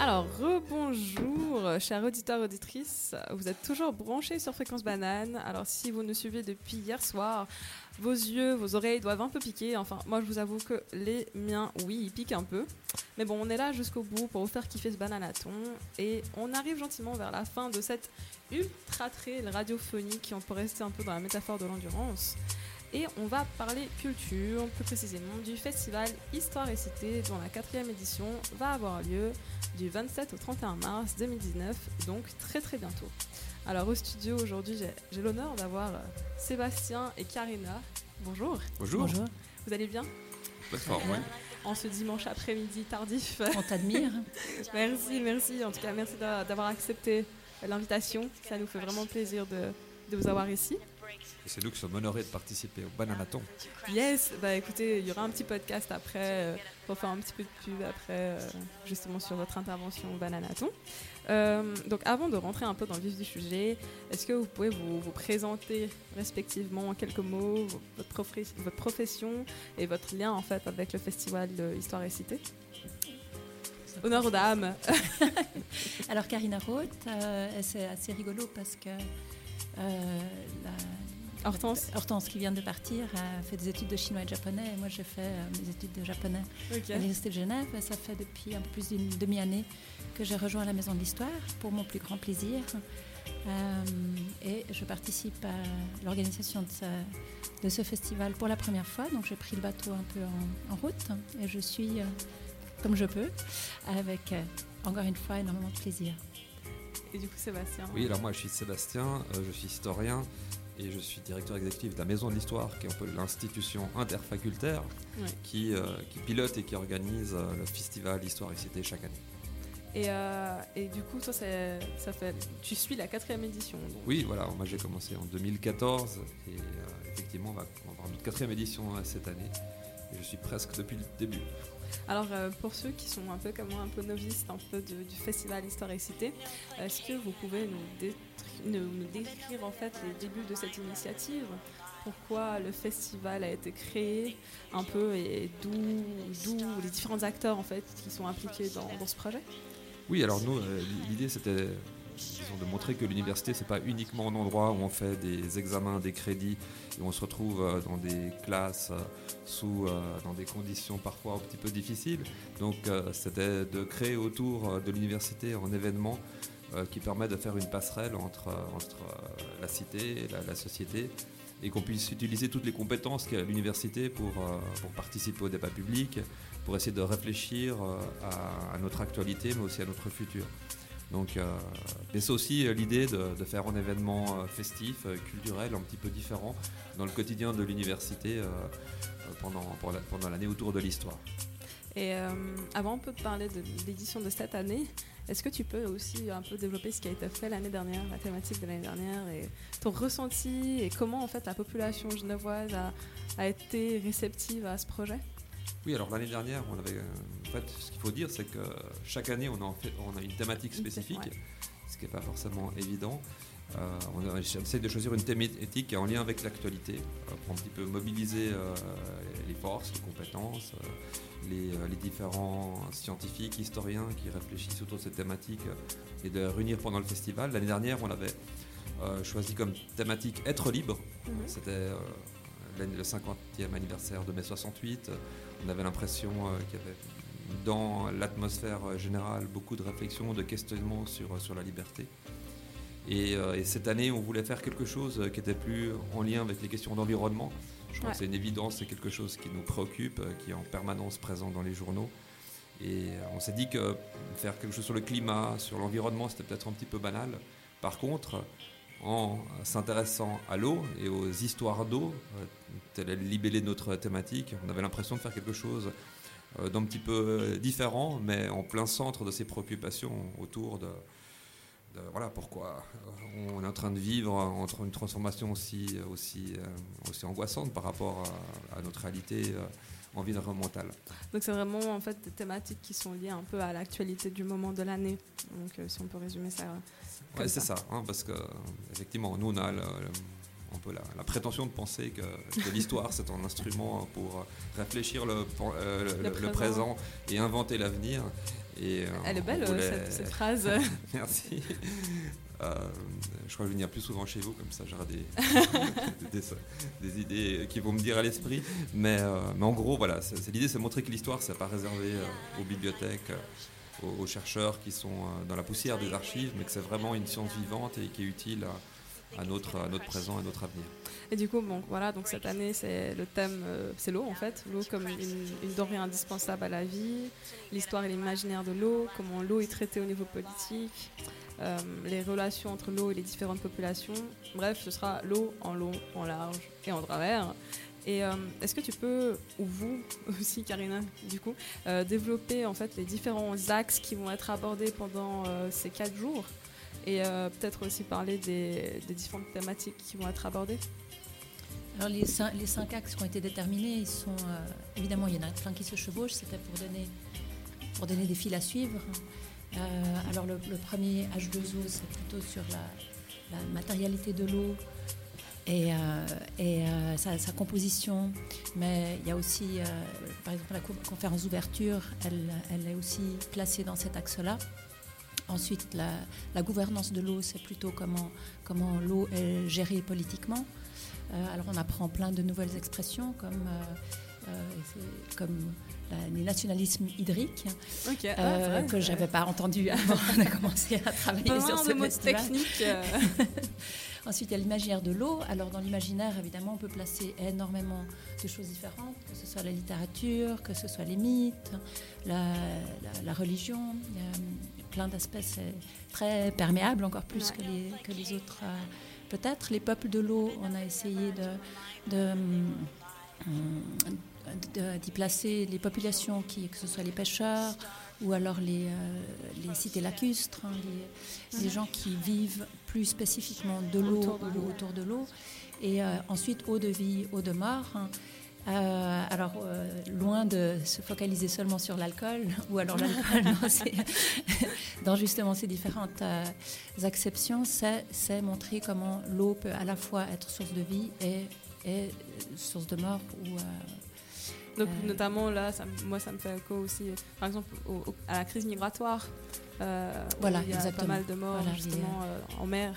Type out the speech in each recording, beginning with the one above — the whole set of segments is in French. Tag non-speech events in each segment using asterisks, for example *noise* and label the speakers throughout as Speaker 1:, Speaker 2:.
Speaker 1: Alors, rebonjour, chers auditeurs, auditrices. Vous êtes toujours branchés sur Fréquence Banane. Alors, si vous nous suivez depuis hier soir, vos yeux, vos oreilles doivent un peu piquer. Enfin, moi, je vous avoue que les miens, oui, ils piquent un peu. Mais bon, on est là jusqu'au bout pour vous faire kiffer ce bananaton. Et on arrive gentiment vers la fin de cette ultra trail radiophonique, on peut rester un peu dans la métaphore de l'endurance. Et on va parler culture, plus précisément du festival Histoire et Cité, dont la quatrième édition va avoir lieu du 27 au 31 mars 2019, donc très très bientôt. Alors au studio aujourd'hui, j'ai l'honneur d'avoir euh, Sébastien et Karina. Bonjour.
Speaker 2: Bonjour.
Speaker 1: Vous allez bien?
Speaker 2: Pas fort, ouais.
Speaker 1: En ce dimanche après-midi tardif.
Speaker 3: On t'admire. *laughs*
Speaker 1: merci, merci. En tout cas, merci d'avoir accepté l'invitation. Ça nous fait vraiment plaisir de, de vous avoir ici.
Speaker 2: C'est nous qui sommes honorés de participer au Bananaton.
Speaker 1: Yes, bah écoutez, il y aura un petit podcast après euh, pour faire un petit peu de pub après euh, justement sur votre intervention au Bananaton. Euh, donc avant de rentrer un peu dans le vif du sujet, est-ce que vous pouvez vous, présenter respectivement en quelques mots votre, votre, profession et votre lien en fait avec le festival de Histoire et Cité? Honneur aux dames. *laughs*
Speaker 3: Alors Karina Roth, c'est assez rigolo parce que la
Speaker 1: Hortense.
Speaker 3: Hortense qui vient de partir a fait des études de chinois et de japonais. Et moi, j'ai fait euh, mes études de japonais à l'Université de Genève. Et ça fait depuis un peu plus d'une demi-année que j'ai rejoint la Maison de l'Histoire pour mon plus grand plaisir. Euh, et je participe à l'organisation de, ce festival pour la première fois. Donc, j'ai pris le bateau un peu en, route et je suis euh, comme je peux, avec encore une fois énormément de plaisir.
Speaker 1: Et du coup, Sébastien
Speaker 2: Oui, alors moi, je suis Sébastien, je suis historien et je suis directeur exécutif de la Maison de l'Histoire, qui est un peu l'institution interfacultaire qui, euh, qui, pilote et qui organise euh, le festival Histoire et Cité chaque année.
Speaker 1: Et, euh, et, du coup, toi, ça fait, tu suis la quatrième édition.
Speaker 2: Oui, voilà, moi j'ai commencé en 2014 et effectivement, on va, avoir notre quatrième édition cette année. Et je suis presque depuis le début.
Speaker 1: Alors, pour ceux qui sont un peu comme moi, un peu novices un peu du festival Histoire Cité, est-ce que vous pouvez nous nous, décrire en fait les débuts de cette initiative, pourquoi le festival a été créé? Un peu et d'où les différents acteurs en fait qui sont impliqués dans, ce projet?
Speaker 2: Oui, alors nous, euh, l'idée c'était de montrer que l'université c'est pas uniquement un endroit où on fait des examens, des crédits et on se retrouve euh, dans des classes euh, sous dans des conditions parfois un petit peu difficiles. Donc c'était de créer autour de l'université un événement euh, qui permet de faire une passerelle entre, euh, la cité et la, société et qu'on puisse utiliser toutes les compétences qu'a l'université euh, pour, participer au débat public, pour essayer de réfléchir à, notre actualité, mais aussi à notre futur. Donc, c'est aussi l'idée de, faire un événement festif, culturel, un petit peu différent dans le quotidien de l'université pendant, pendant l'année autour de l'histoire.
Speaker 1: Et avant, on peut parler de l'édition de cette année. Est-ce que tu peux aussi un peu développer ce qui a été fait l'année dernière, la thématique de l'année dernière, et ton ressenti et comment en fait la population genevoise a, été réceptive à ce projet?
Speaker 2: Oui, alors l'année dernière, on avait, en fait, ce qu'il faut dire, c'est que chaque année, on a, fait, on a une thématique spécifique, ce qui n'est pas forcément évident. Euh, on essaie de choisir une thématique qui est en lien avec l'actualité, euh, pour un petit peu mobiliser euh, les forces, les compétences, les, différents scientifiques, historiens qui réfléchissent autour de cette thématique et de réunir pendant le festival. L'année dernière, on avait choisi comme thématique Être libre. Mhm. C'était le 50e anniversaire de mai 68. On avait l'impression qu'il y avait dans l'atmosphère générale beaucoup de réflexions, de questionnements sur, sur la liberté. Euh, et, cette année, on voulait faire quelque chose qui était plus en lien avec les questions d'environnement. Je pense que c'est une évidence, c'est quelque chose qui nous préoccupe, euh, qui est en permanence présent dans les journaux. Et euh, on s'est dit que faire quelque chose sur le climat, sur l'environnement, c'était peut-être un petit peu banal. Par contre, en s'intéressant à l'eau et aux histoires d'eau, tel est le libellé de notre thématique, on avait l'impression de faire quelque chose d'un petit peu différent, mais en plein centre de ces préoccupations autour de, voilà pourquoi euh, on est en train de vivre entre une transformation aussi, aussi, euh, aussi angoissante par rapport à, notre réalité euh, environnementale.
Speaker 1: Donc c'est vraiment en fait des thématiques qui sont liées un peu à l'actualité du moment de l'année. Donc si on peut résumer ça.
Speaker 2: Ouais, c'est ça, hein, parce que effectivement nous on a un peu la, prétention de penser que, l'histoire c'est un instrument pour réfléchir le, le, présent. et inventer l'avenir. Et,
Speaker 1: Elle est belle cette, *laughs* phrase. *laughs*
Speaker 2: Merci. je crois que je vais venir plus souvent chez vous, comme ça j'aurai des, *laughs* des, idées qui vont me dire à l'esprit. Mais, mais, en gros, voilà, l'idée, c'est montrer que l'histoire, c'est pas réservé aux bibliothèques, aux, chercheurs qui sont dans la poussière des archives, mais que c'est vraiment une science vivante et qui est utile à, notre, à notre présent et notre avenir.
Speaker 1: Et du coup, bon, voilà, donc cette année, c'est le thème, euh, c'est l'eau en fait, l'eau comme une, une, denrée indispensable à la vie, l'histoire et l'imaginaire de l'eau, comment l'eau est traitée au niveau politique, euh, les relations entre l'eau et les différentes populations. Bref, ce sera l'eau en long, en large et en travers. Et euh, est-ce que tu peux, ou vous *laughs* aussi, Karina, du coup, développer en fait les différents axes qui vont être abordés pendant ces quatre jours et peut-être aussi parler des, différentes thématiques qui vont être abordées?
Speaker 3: Alors les cinq, axes qui ont été déterminés, ils sont euh, évidemment il y en a plein qui se chevauchent. C'était pour donner pour donner des fils à suivre. Euh, alors le, premier H2O, c'est plutôt sur la, matérialité de l'eau et, euh, et sa, composition. Mais il y a aussi, par exemple, la conférence d'ouverture, elle, elle, est aussi placée dans cet axe-là. Ensuite, la, la gouvernance de l'eau, c'est plutôt comment, comment l'eau est gérée politiquement. Euh, alors on apprend plein de nouvelles expressions comme, euh, euh, comme le nationalisme hydrique, ah, que je n'avais pas entendu avant *laughs* de commencer à travailler sur ce festival. technique. *laughs* Ensuite, il y a l'imaginaire de l'eau. Alors, dans l'imaginaire, évidemment, on peut placer énormément de choses différentes, que ce soit la littérature, que ce soit les mythes, la, religion. Il y a plein d'aspects. Très perméable, encore plus que, les, que les autres peut-être. Les peuples de l'eau, on a essayé de, d'y placer les populations, qui, que ce soit les pêcheurs ou alors les, euh, les cités lacustres, hein, les, gens qui vivent plus spécifiquement de l'eau ou autour de l'eau. Et euh, ensuite, eau de vie, eau de mort. Hein. Euh, alors, euh, loin de se focaliser seulement sur l'alcool, *laughs* ou alors l'alcool, *laughs* *laughs* dans justement ces différentes euh, acceptions, c'est montrer comment l'eau peut à la fois être source de vie et, et source de mort. Ou,
Speaker 1: Donc, notamment là, ça, moi, ça me fait écho aussi, par exemple, à la crise migratoire.
Speaker 3: voilà,
Speaker 1: il y a pas mal de morts justement en mer.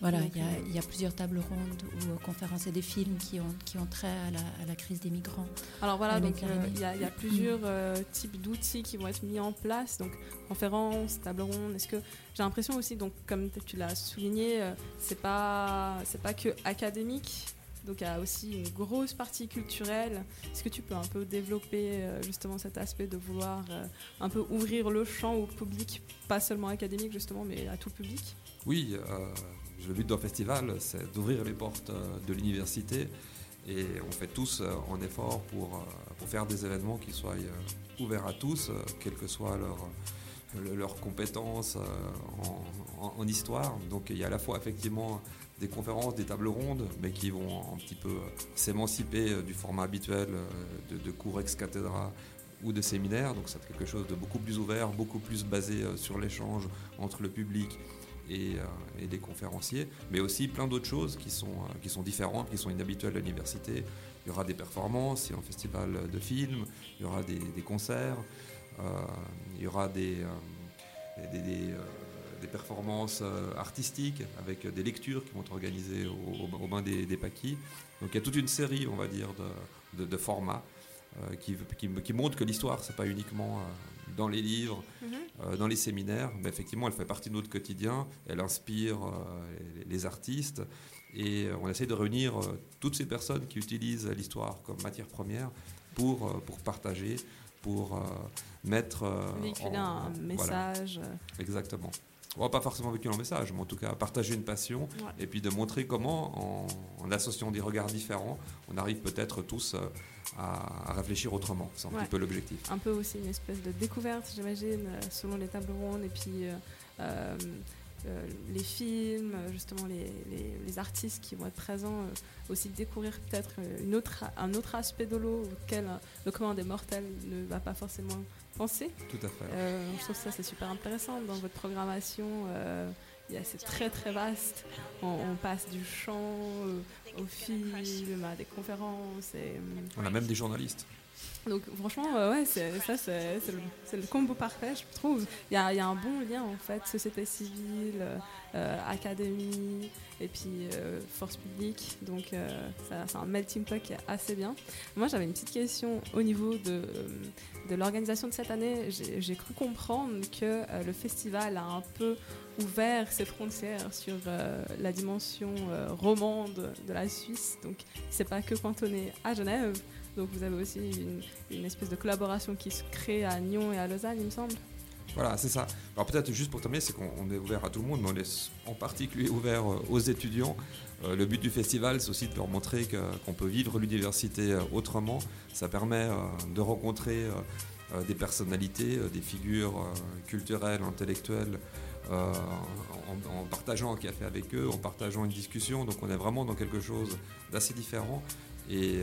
Speaker 3: Voilà, il y, a, plusieurs tables rondes ou euh, conférences et des films qui ont, qui ont trait à la, crise des migrants.
Speaker 1: Alors voilà, donc euh, il y, a plusieurs euh, types d'outils qui vont être mis en place, donc conférences, tables rondes. Est-ce que j'ai l'impression aussi, donc comme tu l'as souligné, c'est pas c'est pas que académique. Donc a aussi une grosse partie culturelle. Est-ce que tu peux un peu développer justement cet aspect de vouloir un peu ouvrir le champ au public, pas seulement académique justement, mais à tout public?
Speaker 2: Oui, le but d'un festival, c'est d'ouvrir les portes euh, de l'université et on fait tous un euh, effort pour, euh, faire des événements qui soient ouverts à tous, quelles que soient leurs compétences en, histoire. Donc il y a à la fois effectivement des conférences, des tables rondes, mais qui vont un petit peu s'émanciper du format habituel de, de cours ex cathedra ou de séminaires. Donc c'est quelque chose de beaucoup plus ouvert, beaucoup plus basé sur l'échange entre le public euh, et, des conférenciers, mais aussi plein d'autres choses qui sont, euh, qui sont différentes, qui sont inhabituelles à l'université. Il y aura des performances, il y a un festival de films, il y aura des, concerts, euh, il y aura des, performances artistiques avec des lectures qui vont être organisées au, bain des, des, paquis. Donc il y a toute une série, on va dire, de, formats qui, qui, qui, montrent que l'histoire, c'est pas uniquement dans les livres, mhm. euh, dans les séminaires. Mais effectivement, elle fait partie de notre quotidien, elle inspire euh, les, artistes. Et euh, on essaie de réunir toutes ces personnes qui utilisent l'histoire comme matière première pour, pour partager, pour mettre.
Speaker 1: Véhiculer un message.
Speaker 2: Exactement. On va pas forcément véhiculer un message, mais en tout cas partager une passion et puis de montrer comment, en, en associant des regards différents, on arrive peut-être tous à, réfléchir autrement. C'est un petit peu l'objectif.
Speaker 1: Un peu aussi une espèce de découverte, j'imagine, euh, selon les tables rondes et puis euh, euh, les films, justement les, les, artistes qui vont être présents, aussi découvrir peut-être une autre, un autre aspect de l'eau auquel le commun des mortels ne va pas forcément penser.
Speaker 2: Tout à fait.
Speaker 1: je trouve ça c'est super intéressant dans votre programmation c'est très très vaste. On, passe du chant euh, au film, à des conférences. Et,
Speaker 2: on a même des journalistes.
Speaker 1: Donc franchement, ouais, ça c'est le, combo parfait, je trouve. Il y a, un bon lien en fait, société civile, académie, et puis euh, force publique. Donc euh, c'est un melting pot qui est assez bien. Moi j'avais une petite question au niveau de, de l'organisation de cette année. J'ai cru comprendre que euh, le festival a un peu ouvert ses frontières sur la dimension romande de la Suisse. Donc c'est pas que cantonné à Genève. Donc vous avez aussi une, espèce de collaboration qui se crée à Nyon et à Lausanne, il me semble.
Speaker 2: Voilà, c'est ça. Alors peut-être juste pour terminer, c'est qu'on est ouvert à tout le monde, mais on est en particulier ouvert euh, aux étudiants. Euh, le but du festival, c'est aussi de leur montrer qu'on peut vivre l'université euh, autrement. Ça permet de rencontrer des personnalités, des figures culturelles, intellectuelles, en, partageant un café avec eux, en partageant une discussion. Donc on est vraiment dans quelque chose d'assez différent. Et,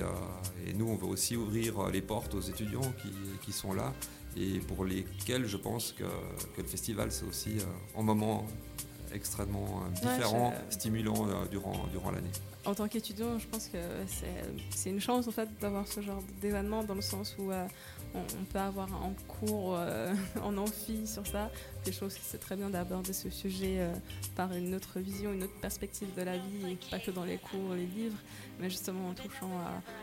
Speaker 2: nous, on veut aussi ouvrir les portes aux étudiants qui sont là et pour lesquels je pense que, le festival c'est aussi euh, un moment extrêmement euh, différent, stimulant euh, durant, durant l'année.
Speaker 1: En tant qu'étudiant, je pense que c'est une chance en fait d'avoir ce genre d'événement dans le sens où on, peut avoir un cours euh, *laughs* en amphi sur ça, quelque chose qui c'est très bien d'aborder ce sujet euh, par une autre vision, une autre perspective de la vie, pas que dans les cours, les livres, mais justement en touchant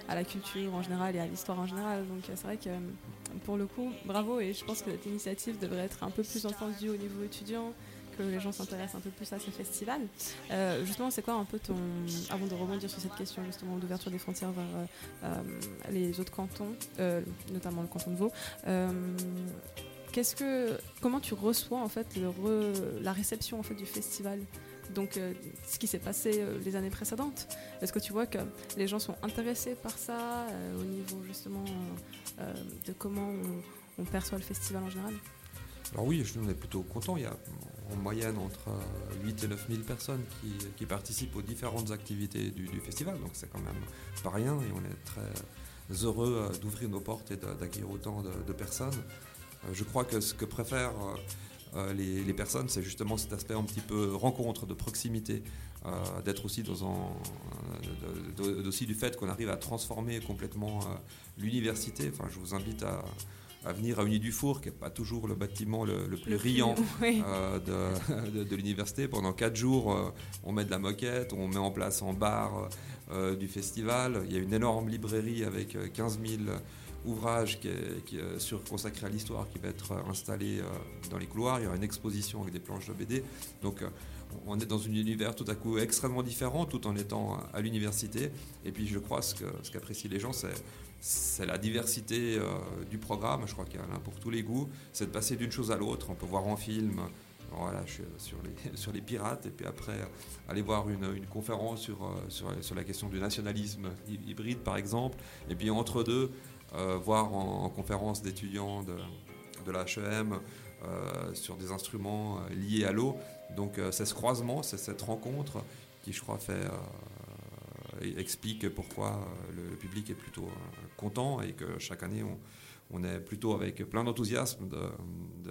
Speaker 1: à, la culture en général et à l'histoire en général. Donc c'est vrai que pour le coup, bravo, et je pense que cette initiative devrait être un peu plus entendue au niveau étudiant que les gens s'intéressent un peu plus à ce festival. Euh, justement, c'est quoi un peu ton, avant de rebondir sur cette question justement d'ouverture des frontières vers euh, euh, les autres cantons, notamment le canton de Vaud. Qu'est-ce que, comment tu reçois en fait la réception en fait du festival? Donc ce qui s'est passé les années précédentes. Est-ce que tu vois que les gens sont intéressés par ça au niveau justement de comment on, perçoit le festival en général?
Speaker 2: Alors oui, on est plutôt content. Il y a en moyenne entre 8 et 9 000 personnes qui, participent aux différentes activités du, festival. Donc c'est quand même pas rien et on est très heureux euh, d'ouvrir nos portes et d'accueillir autant de, personnes. Euh, je crois que ce que préfèrent euh, les, personnes, c'est justement cet aspect un petit peu rencontre, de proximité, d'être aussi dans un, aussi du fait qu'on arrive à transformer complètement l'université. Enfin, je vous invite à, à venir à Uni-du-Four, qui n'est pas toujours le bâtiment le, plus riant *laughs* euh, de, l'université. Pendant quatre jours, euh, on met de la moquette, on met en place en bar euh, du festival. Il y a une énorme librairie avec 15 000 ouvrages qui est, sur, consacrés à l'histoire qui va être installée dans les couloirs. Il y aura une exposition avec des planches de BD. Donc, on est dans un univers tout à coup extrêmement différent tout en étant à l'université. Et puis je crois ce qu'apprécient ce les gens, c'est c'est la diversité euh, du programme. Je crois qu'il y en a pour tous les goûts. C'est de passer d'une chose à l'autre. On peut voir en film, voilà, je suis sur les, *laughs* sur les pirates, et puis après aller voir une, conférence sur, euh, sur, sur, la question du nationalisme hybride, par exemple. Et puis entre deux, euh, voir en, conférence d'étudiants de, de la HEM sur des instruments liés à l'eau. Donc c'est ce croisement, c'est cette rencontre qui, je crois, fait explique pourquoi euh, le, public est plutôt euh, content et que chaque année on, est plutôt avec plein d'enthousiasme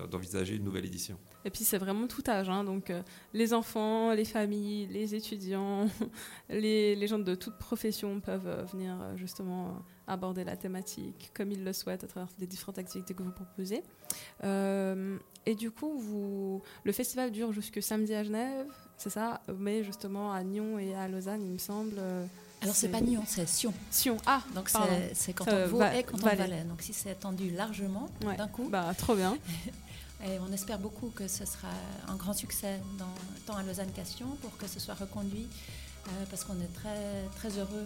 Speaker 2: d'envisager une nouvelle édition.
Speaker 1: Et puis c'est vraiment tout âge, hein, donc euh, les enfants, les familles, les étudiants, *laughs* les, gens de toute profession peuvent venir justement aborder la thématique comme ils le souhaitent à travers les différentes activités que vous proposez. et du coup, le festival dure jusque samedi à Genève, c'est ça, mais justement à Nyon et à Lausanne, il me semble.
Speaker 3: Alors c'est pas Nyon, c'est Sion.
Speaker 1: Sion, ah,
Speaker 3: donc c'est quand on Vaud et quand on Valais. Donc si c'est attendu largement d'un coup.
Speaker 1: Bah trop bien. *laughs*
Speaker 3: et on espère beaucoup que ce sera un grand succès dans, tant à Lausanne qu'à Sion pour que ce soit reconduit euh, parce qu'on est très très heureux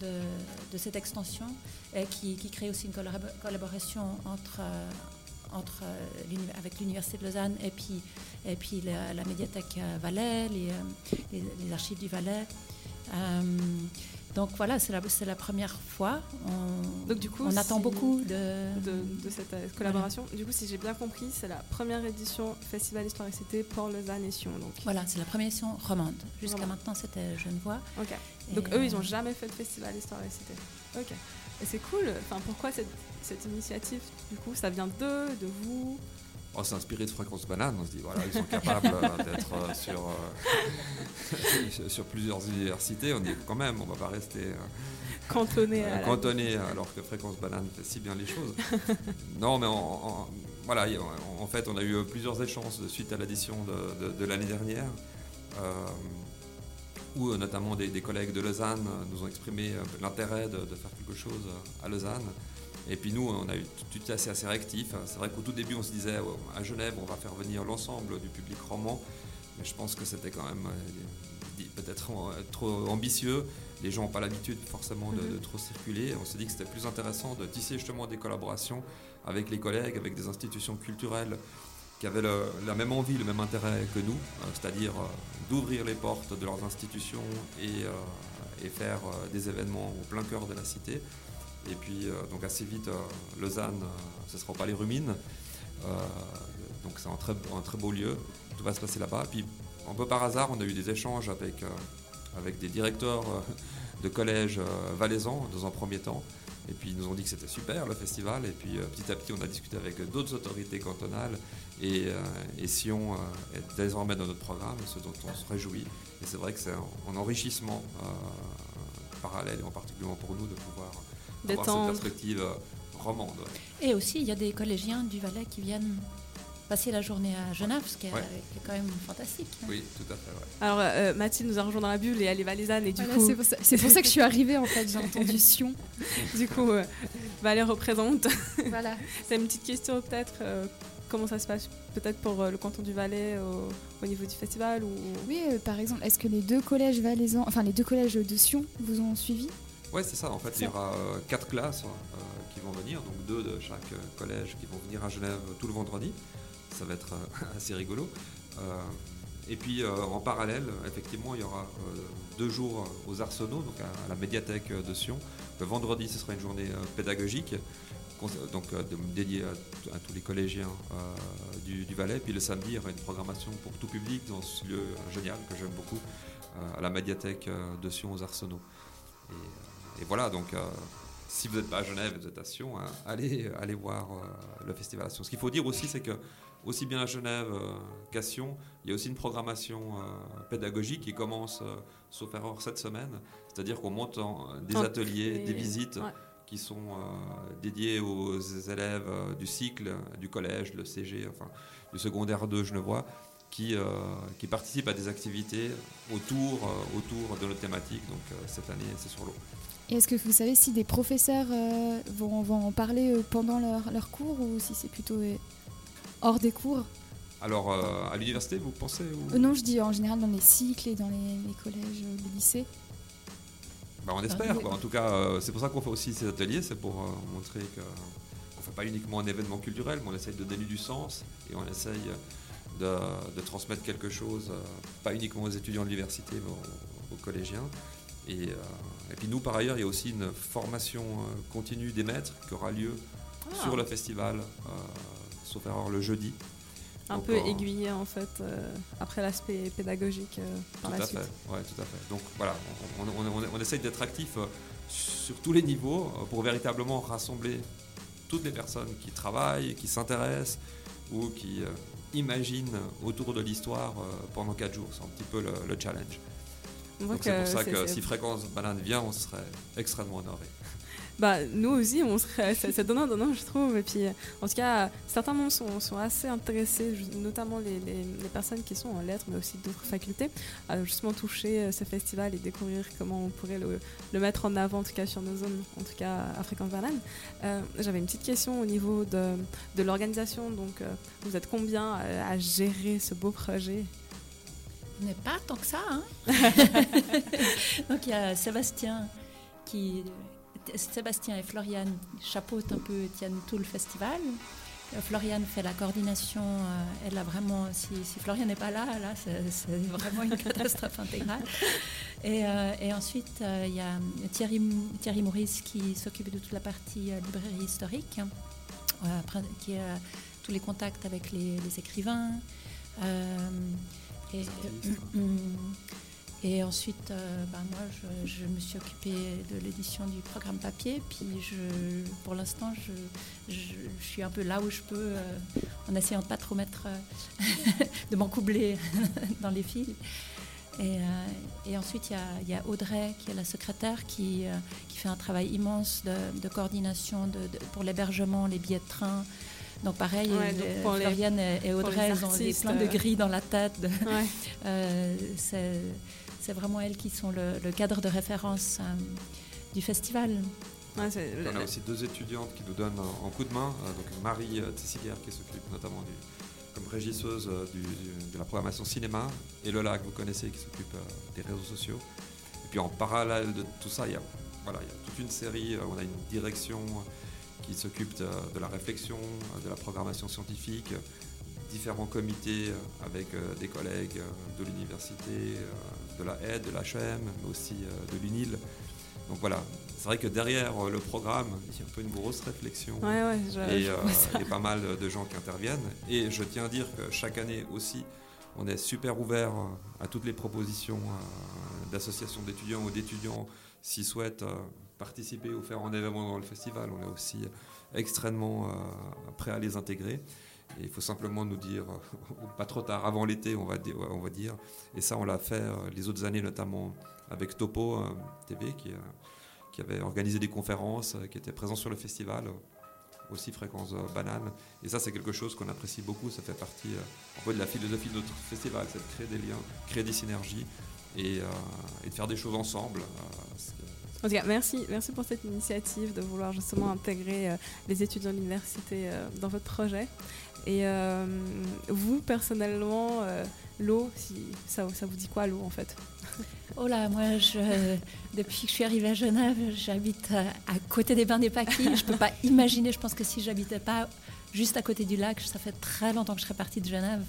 Speaker 3: de, de cette extension et qui, qui, crée aussi une collaboration entre euh, entre, euh, avec l'Université de Lausanne et puis, et puis la, médiathèque Valais, les, les, archives du Valais. Donc voilà, c'est la, la, première fois. On,
Speaker 1: Donc du coup,
Speaker 3: on attend beaucoup de,
Speaker 1: de, cette euh, collaboration. Du coup, si j'ai bien compris, c'est la première édition Festival Histoire et Cité pour Lausanne et Sion. Donc.
Speaker 3: Voilà, c'est la première édition romande. Jusqu'à maintenant, c'était Genevois.
Speaker 1: Ok. Donc eux, ils n'ont euh, jamais fait de Festival Histoire et Cité. Ok. Et c'est cool. Enfin, pourquoi cette, cette initiative? Du coup, ça vient d'eux, de vous?
Speaker 2: On s'est inspiré de Fréquence Banane, on se dit voilà, ils sont capables euh, d'être euh, sur, euh, *laughs* sur plusieurs universités. On dit quand même, on va pas rester
Speaker 1: cantonné,
Speaker 2: cantonné alors que Fréquence Banane fait si bien les choses. *laughs* non, mais voilà, en, fait, on a eu plusieurs échanges suite à l'édition de, l'année dernière. où notamment des, collègues de Lausanne nous ont exprimé l'intérêt de, faire quelque chose à Lausanne. Et puis nous, on a eu tout, tout assez, assez réactif. C'est vrai qu'au tout début, on se disait à Genève, on va faire venir l'ensemble du public roman, mais je pense que c'était quand même euh, peut-être trop ambitieux. Les gens n'ont pas l'habitude forcément de, mhm. trop circuler. On s'est dit que c'était plus intéressant de tisser justement des collaborations avec les collègues, avec des institutions culturelles qui avaient la même envie, le même intérêt que nous, euh, c'est-à-dire euh, d'ouvrir les portes de leurs institutions et, et faire des événements au plein cœur de la cité. Et puis, euh, donc assez vite, euh, Lausanne, euh, ce sera au Palais Rumine. donc c'est un très, beau lieu. Tout va se passer là-bas. Puis, un peu par hasard, on a eu des échanges avec, avec des directeurs de collèges valaisans dans un premier temps. Et puis ils nous ont dit que c'était super le festival. Et puis petit à petit, on a discuté avec d'autres autorités cantonales. Et, Sion est désormais dans notre programme, ce dont on se réjouit. Et c'est vrai que c'est un, enrichissement parallèle, et en particulier pour nous, de pouvoir avoir cette perspective euh, romande.
Speaker 3: Et aussi, il y a des collégiens du Valais qui viennent passer la journée à Genève, ce qui est, quand même fantastique.
Speaker 2: Oui, tout à fait.
Speaker 1: Alors, euh, Mathilde nous a rejoint dans la bulle et elle est valaisanne. Et du coup...
Speaker 4: C'est pour, ça que je suis arrivée, en fait. J'ai entendu *laughs* Sion.
Speaker 1: du coup, euh, Valais représente. *laughs* voilà. C'est une petite question, peut-être. comment ça se passe peut-être pour le canton du Valais au, niveau du festival ou...
Speaker 4: Oui, par exemple, est-ce que les deux collèges valaisans, enfin les deux collèges de Sion vous ont suivi?
Speaker 2: Oui, c'est ça. En fait, il y aura euh, quatre classes euh, qui vont venir, donc deux de chaque euh, collège qui vont venir à Genève tout le vendredi. Ça va être *laughs* assez rigolo. et puis en parallèle, effectivement, il y aura deux jours aux Arsenaux, donc à, la médiathèque de Sion. Le vendredi, ce sera une journée pédagogique, donc dédiée à, tous les collégiens du, Valais. Puis le samedi, il y aura une programmation pour tout public dans ce lieu génial que j'aime beaucoup, à la médiathèque de Sion aux Arsenaux. Et, et voilà, donc euh, si vous n'êtes pas à Genève, vous êtes à Sion, hein, allez, allez voir euh, le festival à Sion. Ce qu'il faut dire aussi, c'est que aussi bien à Genève euh, qu'à Sion, il y a aussi une programmation pédagogique qui commence, sauf erreur, cette semaine. C'est-à-dire qu'on monte des ateliers, des visites. qui sont dédiés aux élèves du cycle, du collège, le CG, enfin du secondaire 2 Genevois, qui, qui participent à des activités autour, autour de notre thématique. Donc cette année, c'est sur l'eau.
Speaker 4: Et est-ce que vous savez si des professeurs euh, vont, vont, en parler euh, pendant leur, leur, cours ou si c'est plutôt euh, hors des cours?
Speaker 2: Alors, à l'université, vous pensez
Speaker 4: Non, je dis en général dans les cycles et dans les, collèges, les lycées.
Speaker 2: Bah, on espère, quoi. En tout cas, c'est pour ça qu'on fait aussi ces ateliers, c'est pour montrer qu'on ne fait pas uniquement un événement culturel, mais on essaye de donner du sens et on essaye de, de transmettre quelque chose, pas uniquement aux étudiants de l'université, mais aux, aux collégiens. Et, et puis nous, par ailleurs, il y a aussi une formation euh, continue des maîtres qui aura lieu ah. sur le festival, euh, sauf erreur le jeudi.
Speaker 1: Un peu aiguillé en fait, euh, après l'aspect pédagogique par
Speaker 2: tout
Speaker 1: la
Speaker 2: à
Speaker 1: suite.
Speaker 2: Fait. Ouais, tout à fait. Donc voilà, on, essaye d'être actif sur tous les niveaux pour véritablement rassembler toutes les personnes qui travaillent, qui s'intéressent ou qui imaginent autour de l'histoire pendant quatre jours. C'est un petit peu le challenge c'est pour ça que si Fréquence Banane vient, on serait extrêmement honoré. *laughs*
Speaker 1: Bah, nous aussi, on serait, c'est donnant, donnant, je trouve. Et puis, en tout cas, certains membres sont, sont assez intéressés, notamment les, les, personnes qui sont en lettres, mais aussi d'autres facultés, à justement toucher euh, ce festival et découvrir comment on pourrait le, le, mettre en avant, en tout cas sur nos zones, en tout cas à Fréquence Banane. Euh, j'avais une petite question au niveau de, de l'organisation. Donc, euh, vous êtes combien à gérer ce beau projet?
Speaker 3: N'est pas tant que ça. Hein *laughs* Donc il y a Sébastien qui. Sébastien et Floriane chapeautent un peu, tiennent tout le festival. Euh, Floriane fait la coordination. Euh, elle a vraiment. Si, si Floriane n'est pas là, là, c'est vraiment une *laughs* catastrophe intégrale. Et, euh, et ensuite, il y a Thierry, Thierry Maurice qui s'occupe de toute la partie librairie historique, qui a tous les contacts avec les, les écrivains. Et, euh, et ensuite, euh, bah, moi, je, me suis occupée de l'édition du programme papier. Puis, je, pour l'instant, je, je, suis un peu là où je peux, euh, en essayant de pas trop mettre, *laughs* de m'encoubler *laughs* dans les fils. Et, et ensuite, il y, y, a Audrey, qui est la secrétaire, qui, qui fait un travail immense de, de coordination de, pour l'hébergement, les billets de train. Donc pareil, Floriane et Audrey, elles ont des, plein de grilles dans la tête. *laughs* c'est vraiment elles qui sont le, le cadre de référence du festival.
Speaker 2: on a aussi deux étudiantes qui nous donnent un, coup de main. Euh, donc Marie euh, Tessiguerre qui s'occupe notamment du, comme régisseuse euh, de la programmation cinéma et Lola que vous connaissez qui s'occupe des réseaux sociaux. Et puis en parallèle de tout ça, il y a, voilà, il y a toute une série, on a une direction qui s'occupe de, de, la réflexion, de la programmation scientifique, différents comités avec des collègues de l'université, de la aide, de l'HM, mais aussi de l'UNIL. Donc voilà, c'est vrai que derrière euh, le programme, il y a un peu une grosse réflexion
Speaker 1: euh,
Speaker 2: et, pas mal de gens qui interviennent. Et je tiens à dire que chaque année aussi, on est super ouvert euh, à toutes les propositions d'associations d'étudiants ou d'étudiants s'ils souhaitent participer ou faire un événement dans le festival. On est aussi extrêmement prêt à les intégrer. Il faut simplement nous dire, *laughs* pas trop tard, avant l'été, on va, on va dire. Et ça, on l'a fait les autres années, notamment avec Topo TV, qui, qui avait organisé des conférences, euh, qui était présent sur le festival, euh, aussi Fréquence euh, Banane. Et ça, c'est quelque chose qu'on apprécie beaucoup. Ça fait partie de la philosophie de notre festival, c'est de créer des liens, créer des synergies et, de faire des choses ensemble.
Speaker 1: En tout cas, merci, merci pour cette initiative de vouloir justement intégrer les étudiants de l'université dans votre projet. Et vous, personnellement, l'eau, ça, vous dit quoi l'eau en fait?
Speaker 3: Oh là, moi, depuis que je suis arrivée à Genève, j'habite à, côté des Bains des Paquis. Je ne peux pas imaginer, je pense que si j'habitais pas juste à côté du lac, ça fait très longtemps que je serais partie de Genève.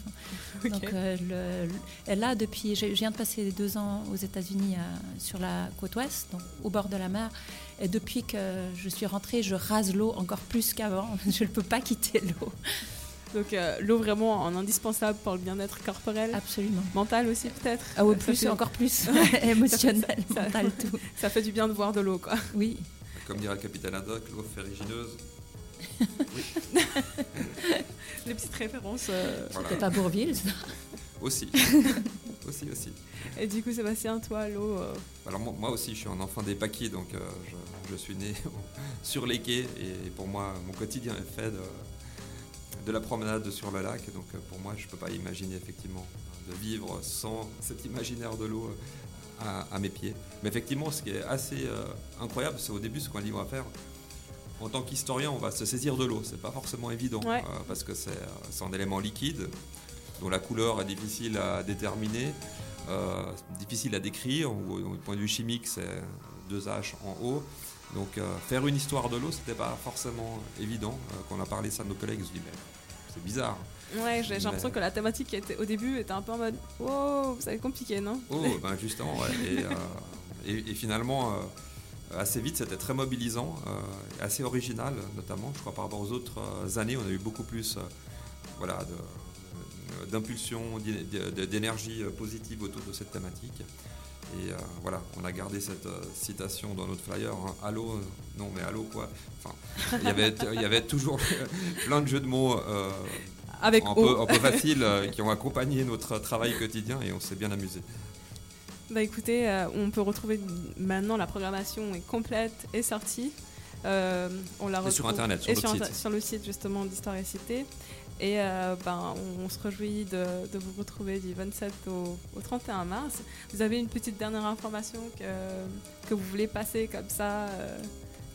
Speaker 3: *laughs* Donc euh, là, depuis, je viens de passer deux ans aux États-Unis sur la côte ouest, donc au bord de la mer. Et depuis que je suis rentrée, je rase l'eau encore plus qu'avant. *laughs* Je ne peux pas quitter l'eau.
Speaker 1: Donc euh, l'eau vraiment en indispensable pour le bien-être corporel.
Speaker 3: Absolument.
Speaker 1: Mental aussi peut-être.
Speaker 3: Ah oui, plus, encore plus. *laughs* Émotionnel, mental, tout.
Speaker 1: Ça fait du bien de voir de l'eau quoi.
Speaker 3: Oui.
Speaker 2: Comme dirait le capitaine Haddock, l'eau ferrigineuse.
Speaker 1: Oui. Les petites références. Euh...
Speaker 3: C'était pas Bourville ça
Speaker 2: Aussi. *laughs* aussi, aussi.
Speaker 1: Et du coup, Sébastien, toi, l'eau euh,
Speaker 2: Alors moi, aussi, je suis un enfant des paquets, donc euh, je, je, suis né *laughs* sur les quais et pour moi, mon quotidien est fait de de la promenade sur le lac. Donc euh, pour moi, je ne peux pas imaginer effectivement de vivre sans cet imaginaire de l'eau euh, à, mes pieds. Mais effectivement, ce qui est assez euh, incroyable, c'est au début ce qu'on livre à faire. En tant qu'historien, on va se saisir de l'eau. C'est pas forcément évident parce que c'est un élément liquide dont la couleur est difficile à déterminer, difficile à décrire. Ou, au point de vue chimique, c'est deux H en haut. Donc faire une histoire de l'eau, c'était pas forcément évident. quand on a parlé ça de nos collègues, je dis mais c'est bizarre.
Speaker 1: Ouais, j'ai l'impression que la thématique était, au début était un peu en mode Oh, ça va être compliqué, non?
Speaker 2: Oh, ben justement, ouais. et, euh, finalement, euh, assez vite, c'était très mobilisant, euh, assez original, notamment. Je crois par rapport aux autres années, on a eu beaucoup plus voilà, d'impulsion, d'énergie positive autour de cette thématique. Et voilà, on a gardé cette citation dans notre flyer. Hein. Allô, non mais allô quoi? Enfin, il y avait, il y avait toujours *laughs* plein de jeux de mots
Speaker 1: Avec
Speaker 2: un, peu, un peu faciles qui ont accompagné notre travail quotidien et on s'est bien amusé.
Speaker 1: Bah écoutez, on peut retrouver maintenant la programmation est complète et sortie. on la retrouve
Speaker 2: sur internet, sur,
Speaker 1: sur,
Speaker 2: site.
Speaker 1: sur le site justement d'Histoire et Cité. Et euh, ben, on, se réjouit de, vous retrouver du 27 au, 31 mars. Vous avez une petite dernière information que, que vous voulez passer comme ça, euh,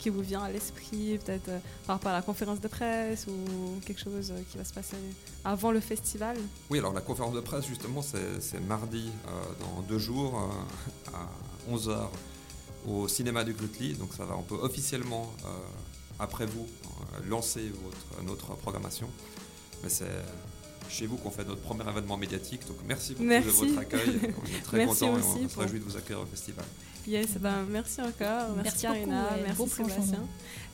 Speaker 1: qui vous vient à l'esprit, peut-être euh, par rapport à la conférence de presse ou quelque chose qui va se passer avant le festival?
Speaker 2: Oui, alors la conférence de presse, justement, c'est mardi dans deux jours à 11h au cinéma du Grutli. Donc ça va, on peut officiellement, après vous, lancer votre, notre programmation. Mais c'est chez vous qu'on fait notre premier événement médiatique. Donc merci beaucoup de votre accueil. On est très *laughs* contents et on se réjouit de vous accueillir au festival.
Speaker 1: Yes, ben, merci encore. Merci, merci Karina, merci Sébastien.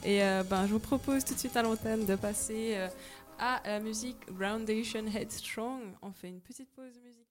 Speaker 1: Et euh, ben, je vous propose tout de suite à l'antenne de passer euh, à la musique Groundation Headstrong. On fait une petite pause musicale.